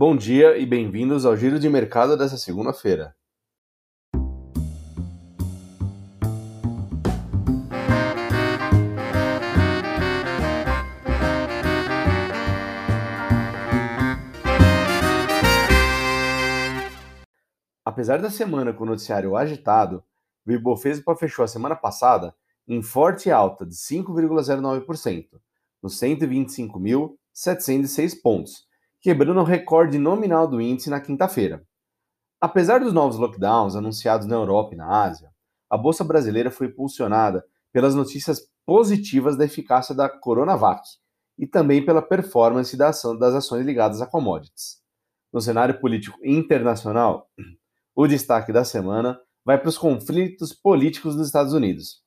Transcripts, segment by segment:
Bom dia e bem-vindos ao Giro de Mercado dessa segunda-feira. Apesar da semana com o noticiário agitado, o Ibovespa fechou a semana passada em forte alta de 5,09%, nos 125.706 pontos, quebrando o recorde nominal do índice na quinta-feira. Apesar dos novos lockdowns anunciados na Europa e na Ásia, a bolsa brasileira foi impulsionada pelas notícias positivas da eficácia da Coronavac e também pela performance das ações ligadas a commodities. No cenário político internacional, o destaque da semana vai para os conflitos políticos nos Estados Unidos.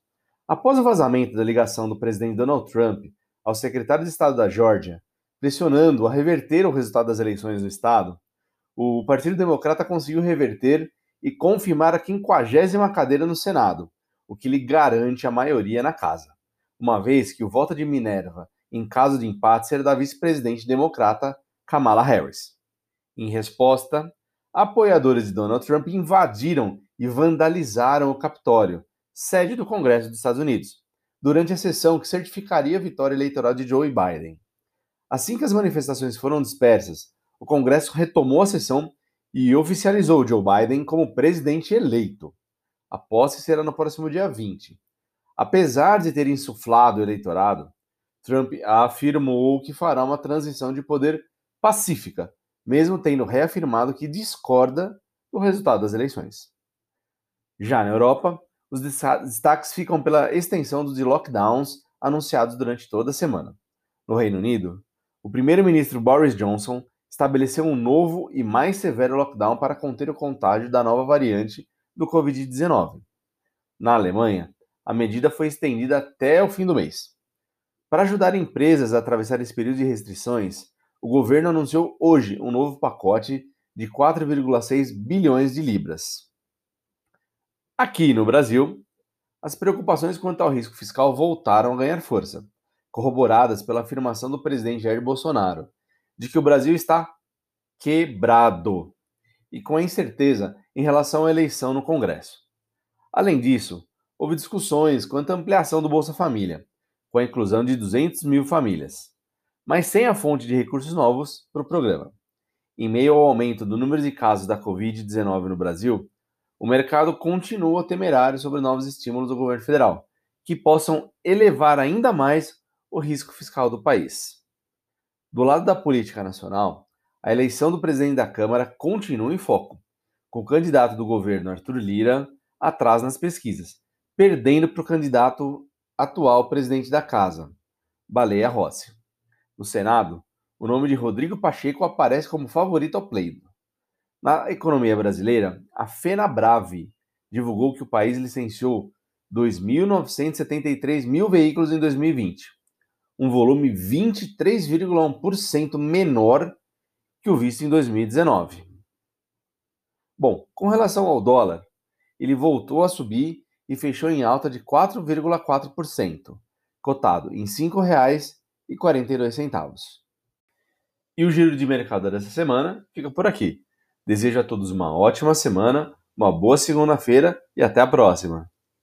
Após o vazamento da ligação do presidente Donald Trump ao secretário de Estado da Geórgia, pressionando a reverter o resultado das eleições no estado, o Partido Democrata conseguiu reverter e confirmar a quinquagésima cadeira no Senado, o que lhe garante a maioria na casa, uma vez que o voto de Minerva, em caso de empate, será da vice-presidente democrata Kamala Harris. Em resposta, apoiadores de Donald Trump invadiram e vandalizaram o Capitólio, sede do Congresso dos Estados Unidos, durante a sessão que certificaria a vitória eleitoral de Joe Biden. Assim que as manifestações foram dispersas, o Congresso retomou a sessão e oficializou Joe Biden como presidente eleito. A posse será no próximo dia 20. Apesar de ter insuflado o eleitorado, Trump afirmou que fará uma transição de poder pacífica, mesmo tendo reafirmado que discorda do resultado das eleições. Já na Europa, os destaques ficam pela extensão dos lockdowns anunciados durante toda a semana. No Reino Unido, o primeiro-ministro Boris Johnson estabeleceu um novo e mais severo lockdown para conter o contágio da nova variante do Covid-19. Na Alemanha, a medida foi estendida até o fim do mês. Para ajudar empresas a atravessar esse período de restrições, o governo anunciou hoje um novo pacote de 4,6 bilhões de libras. Aqui no Brasil, as preocupações quanto ao risco fiscal voltaram a ganhar força corroboradas pela afirmação do presidente Jair Bolsonaro de que o Brasil está quebrado e com a incerteza em relação à eleição no Congresso. Além disso, houve discussões quanto à ampliação do Bolsa Família, com a inclusão de 200 mil famílias, mas sem a fonte de recursos novos para o programa. Em meio ao aumento do número de casos da Covid-19 no Brasil, o mercado continua temerário sobre novos estímulos do governo federal, que possam elevar ainda mais o risco fiscal do país. Do lado da política nacional, a eleição do presidente da Câmara continua em foco, com o candidato do governo Arthur Lira atrás nas pesquisas, perdendo para o candidato atual presidente da Casa, Baleia Rossi. No Senado, o nome de Rodrigo Pacheco aparece como favorito ao pleito. Na economia brasileira, a FenaBrave divulgou que o país licenciou 2.973 mil veículos em 2020, um volume 23,1% menor que o visto em 2019. Bom, com relação ao dólar, ele voltou a subir e fechou em alta de 4,4%, cotado em R$ 5,42. E o giro de mercado dessa semana fica por aqui. Desejo a todos uma ótima semana, uma boa segunda-feira e até a próxima!